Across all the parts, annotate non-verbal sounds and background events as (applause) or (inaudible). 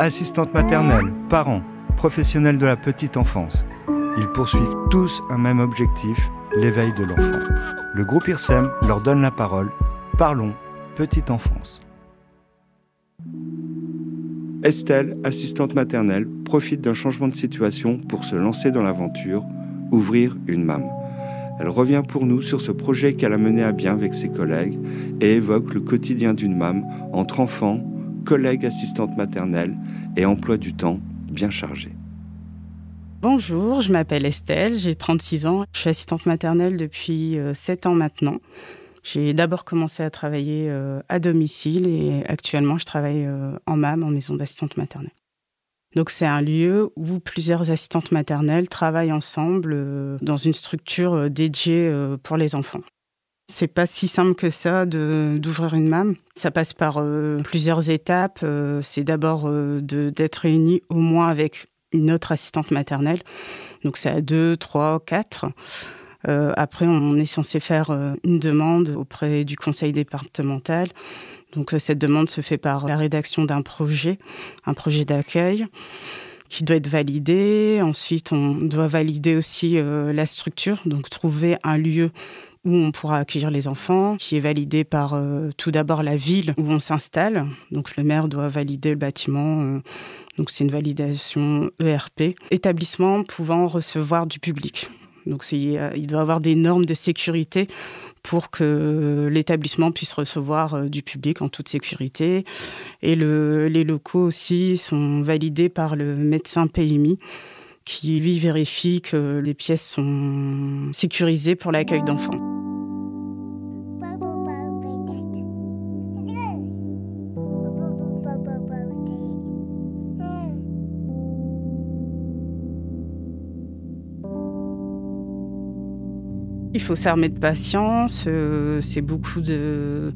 Assistantes maternelles, parents, professionnels de la petite enfance. Ils poursuivent tous un même objectif, l'éveil de l'enfant. Le groupe IRSEM leur donne la parole. Parlons petite enfance. Estelle, assistante maternelle, profite d'un changement de situation pour se lancer dans l'aventure, ouvrir une MAM. Elle revient pour nous sur ce projet qu'elle a mené à bien avec ses collègues et évoque le quotidien d'une MAM entre enfants, collègues assistantes maternelles et emploi du temps bien chargé. Bonjour, je m'appelle Estelle, j'ai 36 ans, je suis assistante maternelle depuis 7 euh, ans maintenant. J'ai d'abord commencé à travailler euh, à domicile et actuellement je travaille euh, en MAM, en maison d'assistante maternelle. Donc c'est un lieu où plusieurs assistantes maternelles travaillent ensemble dans une structure dédiée pour les enfants. C'est pas si simple que ça d'ouvrir une MAM. Ça passe par plusieurs étapes. c'est d'abord d'être réunis au moins avec une autre assistante maternelle. Donc c'est à deux, trois, quatre. Euh, après, on est censé faire euh, une demande auprès du conseil départemental. Donc euh, cette demande se fait par la rédaction d'un projet, un projet d'accueil qui doit être validé. Ensuite, on doit valider aussi la structure, donc trouver un lieu où on pourra accueillir les enfants, qui est validé par tout d'abord la ville où on s'installe. Donc le maire doit valider le bâtiment. donc c'est une validation ERP. Établissement pouvant recevoir du public. Donc il doit avoir des normes de sécurité pour que l'établissement puisse recevoir euh, du public en toute sécurité. Et les locaux aussi sont validés par le médecin PMI qui lui vérifie que les pièces sont sécurisées pour l'accueil d'enfants. Il faut s'armer de patience. Euh, c'est beaucoup de,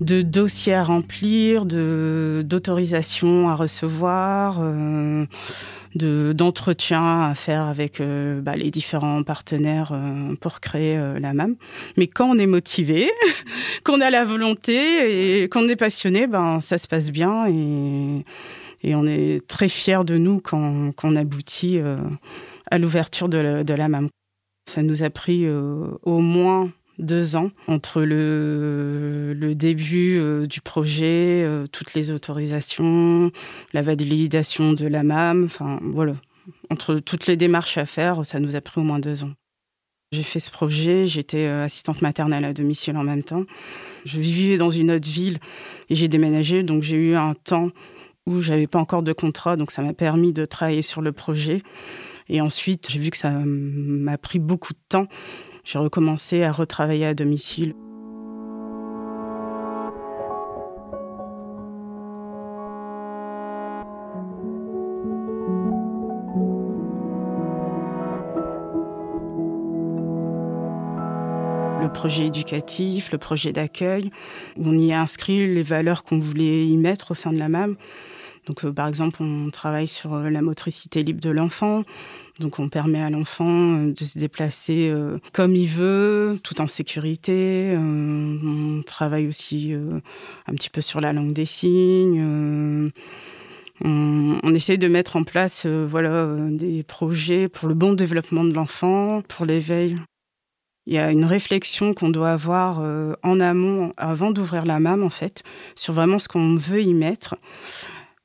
dossiers à remplir, d'autorisations à recevoir, euh, de, d'entretiens à faire avec euh, bah, les différents partenaires pour créer la MAM. Mais quand on est motivé, (laughs) qu'on a la volonté et qu'on est passionné, ben, ça se passe bien et, et on est très fiers de nous quand, quand on aboutit à l'ouverture de, de la MAM. Ça nous a pris euh, au moins deux ans entre le, début euh, du projet, euh, toutes les autorisations, la validation de la MAM, enfin voilà. Entre toutes les démarches à faire, ça nous a pris au moins deux ans. J'ai fait ce projet, j'étais assistante maternelle à domicile en même temps. Je vivais dans une autre ville et j'ai déménagé, donc j'ai eu un temps où j'avais pas encore de contrat, donc ça m'a permis de travailler sur le projet. Et ensuite, j'ai vu que ça m'a pris beaucoup de temps. J'ai recommencé à retravailler à domicile. le projet éducatif, le projet d'accueil. On y a inscrit les valeurs qu'on voulait y mettre au sein de la MAM. Donc, euh, par exemple, on travaille sur euh, la motricité libre de l'enfant. Donc, on permet à l'enfant euh, de se déplacer comme il veut, tout en sécurité. on travaille aussi un petit peu sur la langue des signes. On, on, essaye de mettre en place voilà, des projets pour le bon développement de l'enfant, pour l'éveil. Il y a une réflexion qu'on doit avoir en amont, avant d'ouvrir la MAM, en fait, sur vraiment ce qu'on veut y mettre.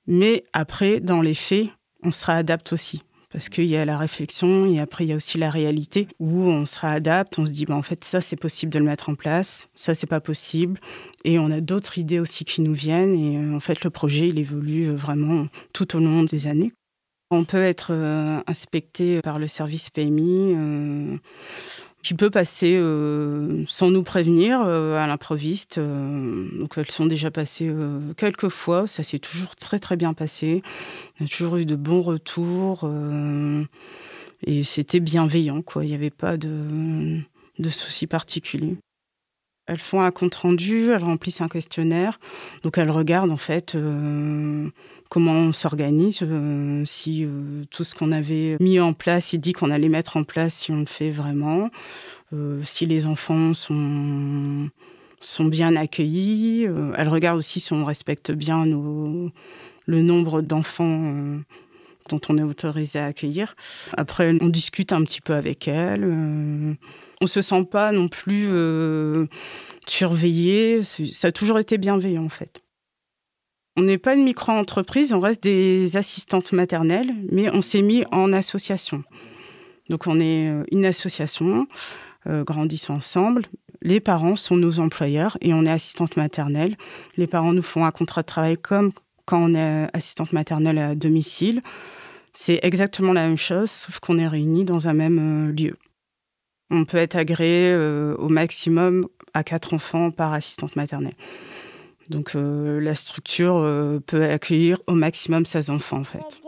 Mais après, dans les faits, on se réadapte aussi. Parce qu'il y a la réflexion et après, il y a aussi la réalité où on se réadapte, on se dit, bah, en fait, ça, c'est possible de le mettre en place, ça, c'est pas possible. Et on a d'autres idées aussi qui nous viennent. Et euh, en fait, le projet, il évolue euh, vraiment tout au long des années. On peut être euh, inspecté par le service PMI qui peut passer euh, sans nous prévenir euh, à l'improviste. Euh, donc elles sont déjà passées quelques fois, ça s'est toujours très très bien passé. On a toujours eu de bons retours et c'était bienveillant, quoi. Il n'y avait pas de, de soucis particuliers. Elles font un compte rendu, elles remplissent un questionnaire, donc elles regardent en fait comment on s'organise, euh, si euh, tout ce qu'on avait mis en place, il dit qu'on allait mettre en place, si on le fait vraiment, euh, si les enfants sont, bien accueillis. elle regarde aussi si on respecte bien le nombre d'enfants dont on est autorisé à accueillir. Après, on discute un petit peu avec elle. On se sent pas non plus surveillé. Ça a toujours été bienveillant en fait. On n'est pas une micro-entreprise, on reste des assistantes maternelles, mais on s'est mis en association. Donc on est euh, une association, euh, grandissons ensemble. Les parents sont nos employeurs et on est assistante maternelle. Les parents nous font un contrat de travail comme quand on est assistante maternelle à domicile. C'est exactement la même chose, sauf qu'on est réunis dans un même euh, lieu. On peut être agréé au maximum à quatre enfants par assistante maternelle. Donc euh, la structure euh, peut accueillir au maximum 16 enfants en fait.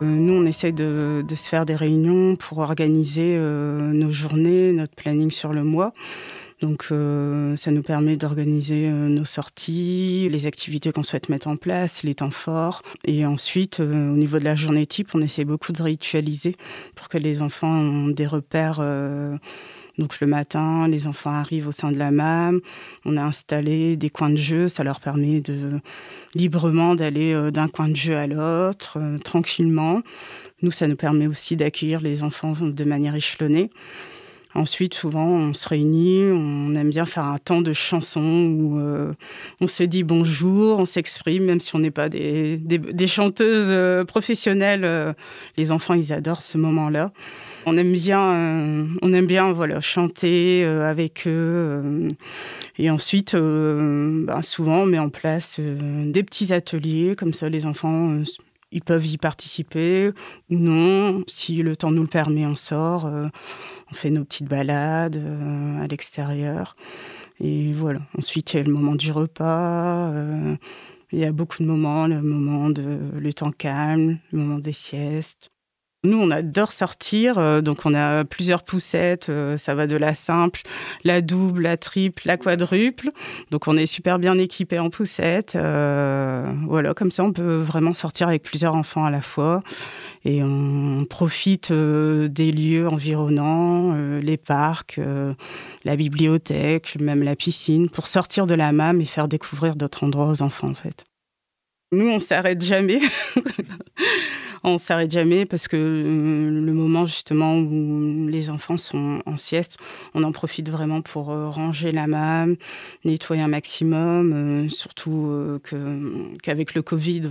Nous, on essaye de, se faire des réunions pour organiser nos journées, notre planning sur le mois. Donc euh, ça nous permet d'organiser euh, nos sorties, les activités qu'on souhaite mettre en place, les temps forts. Et ensuite, euh, au niveau de la journée type, on essaie beaucoup de ritualiser pour que les enfants aient des repères. Donc le matin, les enfants arrivent au sein de la MAM, on a installé des coins de jeu, ça leur permet de librement d'aller d'un coin de jeu à l'autre, tranquillement. Nous, ça nous permet aussi d'accueillir les enfants de manière échelonnée. Ensuite, souvent, on se réunit, on aime bien faire un temps de chanson où euh, on se dit bonjour, on s'exprime, même si on n'est pas des, chanteuses euh, professionnelles. Euh, les enfants, ils adorent ce moment-là. On aime bien, on bien voilà, chanter avec eux. et ensuite, ben, souvent, on met en place des petits ateliers, comme ça, les enfants ils peuvent y participer ou non. Si le temps nous le permet, on sort on fait nos petites balades euh, à l'extérieur. Et voilà. Ensuite, il y a le moment du repas. Euh, il y a beaucoup de moments, le moment de le temps calme, le moment des siestes. Nous, on adore sortir, euh, donc on a plusieurs poussettes, euh, ça va de la simple, la double, la triple, la quadruple. Donc on est super bien équipé en poussettes. Euh, voilà, comme ça on peut vraiment sortir avec plusieurs enfants à la fois. Et on profite des lieux environnants, les parcs, la bibliothèque, même la piscine, pour sortir de la MAM et faire découvrir d'autres endroits aux enfants en fait. Nous, on s'arrête jamais. (laughs) on s'arrête jamais parce que euh, le moment justement où les enfants sont en sieste, on en profite vraiment pour euh, ranger la mâme, nettoyer un maximum, euh, surtout qu'avec le Covid,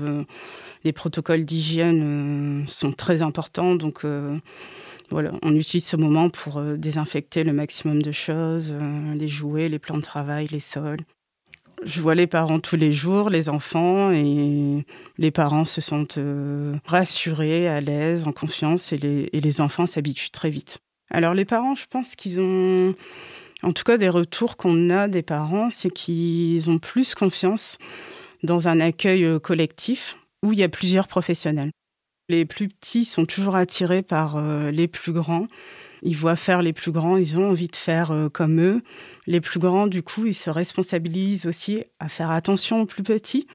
les protocoles d'hygiène sont très importants. Donc voilà, on utilise ce moment pour désinfecter le maximum de choses, les jouets, les plans de travail, les sols je vois les parents tous les jours, les enfants, et les parents se sentent euh, rassurés, à l'aise, en confiance, et les, enfants s'habituent très vite. Alors les parents, je pense qu'ils ont, en tout cas des retours qu'on a des parents, c'est qu'ils ont plus confiance dans un accueil euh, collectif où il y a plusieurs professionnels. Les plus petits sont toujours attirés par euh, les plus grands ils voient faire les plus grands, ils ont envie de faire euh, comme eux. Les plus grands, du coup, ils se responsabilisent aussi à faire attention aux plus petits.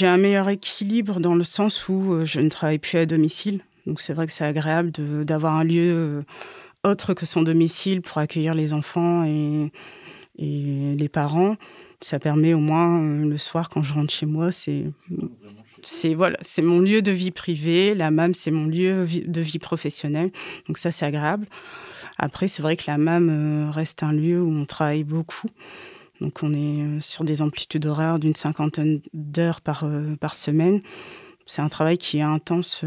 J'ai un meilleur équilibre dans le sens où euh, je ne travaille plus à domicile. Donc c'est vrai que c'est agréable d'avoir un lieu euh, autre que son domicile pour accueillir les enfants et, les parents. Ça permet au moins euh, le soir quand je rentre chez moi, c'est mon lieu de vie privée. La MAM, c'est mon lieu de vie professionnelle. Donc ça, c'est agréable. Après, c'est vrai que la MAM euh, reste un lieu où on travaille beaucoup. Donc on est sur des amplitudes horaires d'une cinquantaine d'heures par, semaine. C'est un travail qui est intense.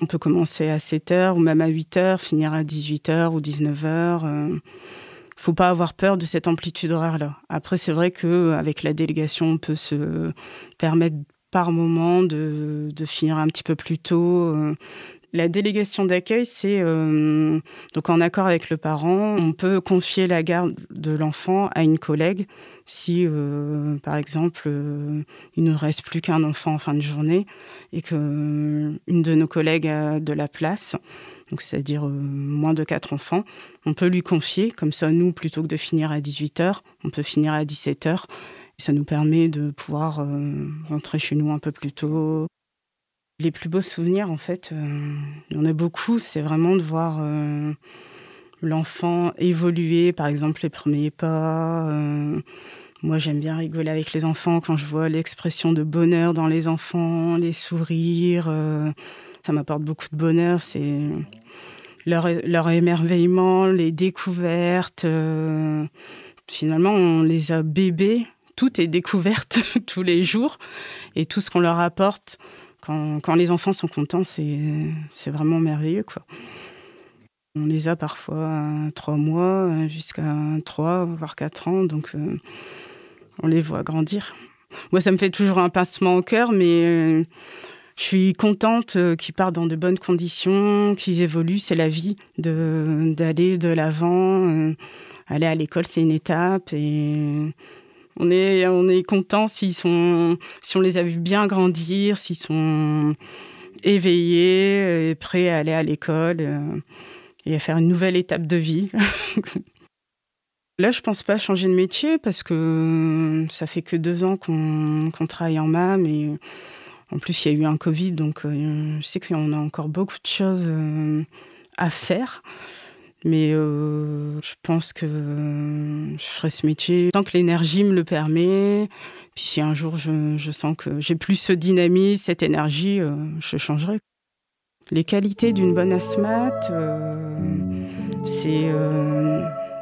On peut commencer à 7 heures ou même à 8 heures, finir à 18 heures ou 19 heures. ne euh. faut pas avoir peur de cette amplitude horaire-là. Après, c'est vrai qu'avec la délégation, on peut se permettre par moment de, finir un petit peu plus tôt. La délégation d'accueil, c'est euh, donc en accord avec le parent, on peut confier la garde de l'enfant à une collègue si, euh, par exemple, euh, il ne reste plus qu'un enfant en fin de journée et que une de nos collègues a de la place, c'est-à-dire moins de quatre enfants, on peut lui confier. Comme ça, nous, plutôt que de finir à 18 h on peut finir à 17 h Ça nous permet de pouvoir rentrer chez nous un peu plus tôt, les plus beaux souvenirs, en fait, euh, il y en a beaucoup, c'est vraiment de voir euh, l'enfant évoluer, par exemple les premiers pas. Euh, moi, j'aime bien rigoler avec les enfants quand je vois l'expression de bonheur dans les enfants, les sourires. ça m'apporte beaucoup de bonheur. C'est leur, leur émerveillement, les découvertes. finalement, on les a bébés. Tout est découverte (laughs) tous les jours. Et tout ce qu'on leur apporte, quand, les enfants sont contents, c'est vraiment merveilleux. On les a parfois trois mois, jusqu'à trois, voire quatre ans, donc euh, on les voit grandir. Moi, ça me fait toujours un pincement au cœur, mais euh, je suis contente euh, qu'ils partent dans de bonnes conditions, qu'ils évoluent. C'est la vie d'aller de l'avant. aller à l'école, c'est une étape. Et on est, on est content s'ils sont, si on les a vus bien grandir, s'ils sont éveillés et prêts à aller à l'école euh, et à faire une nouvelle étape de vie. (laughs) Là, je pense pas changer de métier parce que ça fait que deux ans qu'on travaille en MAM et en plus, il y a eu un Covid, donc euh, je sais qu'on a encore beaucoup de choses euh, à faire. Mais euh, je pense que je ferai ce métier tant que l'énergie me le permet. Puis si un jour je, sens que j'ai plus ce dynamisme, cette énergie, euh, je changerai. Les qualités d'une bonne asthmate, euh, c'est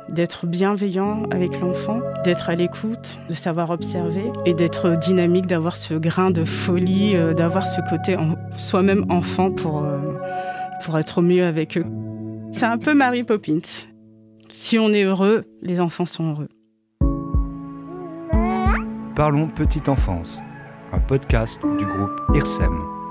d'être bienveillant avec l'enfant, d'être à l'écoute, de savoir observer et d'être dynamique, d'avoir ce grain de folie, d'avoir ce côté soi-même enfant pour, pour être au mieux avec eux. C'est un peu Mary Poppins. Si on est heureux, les enfants sont heureux. Parlons Petite Enfance, un podcast du groupe IRSEM.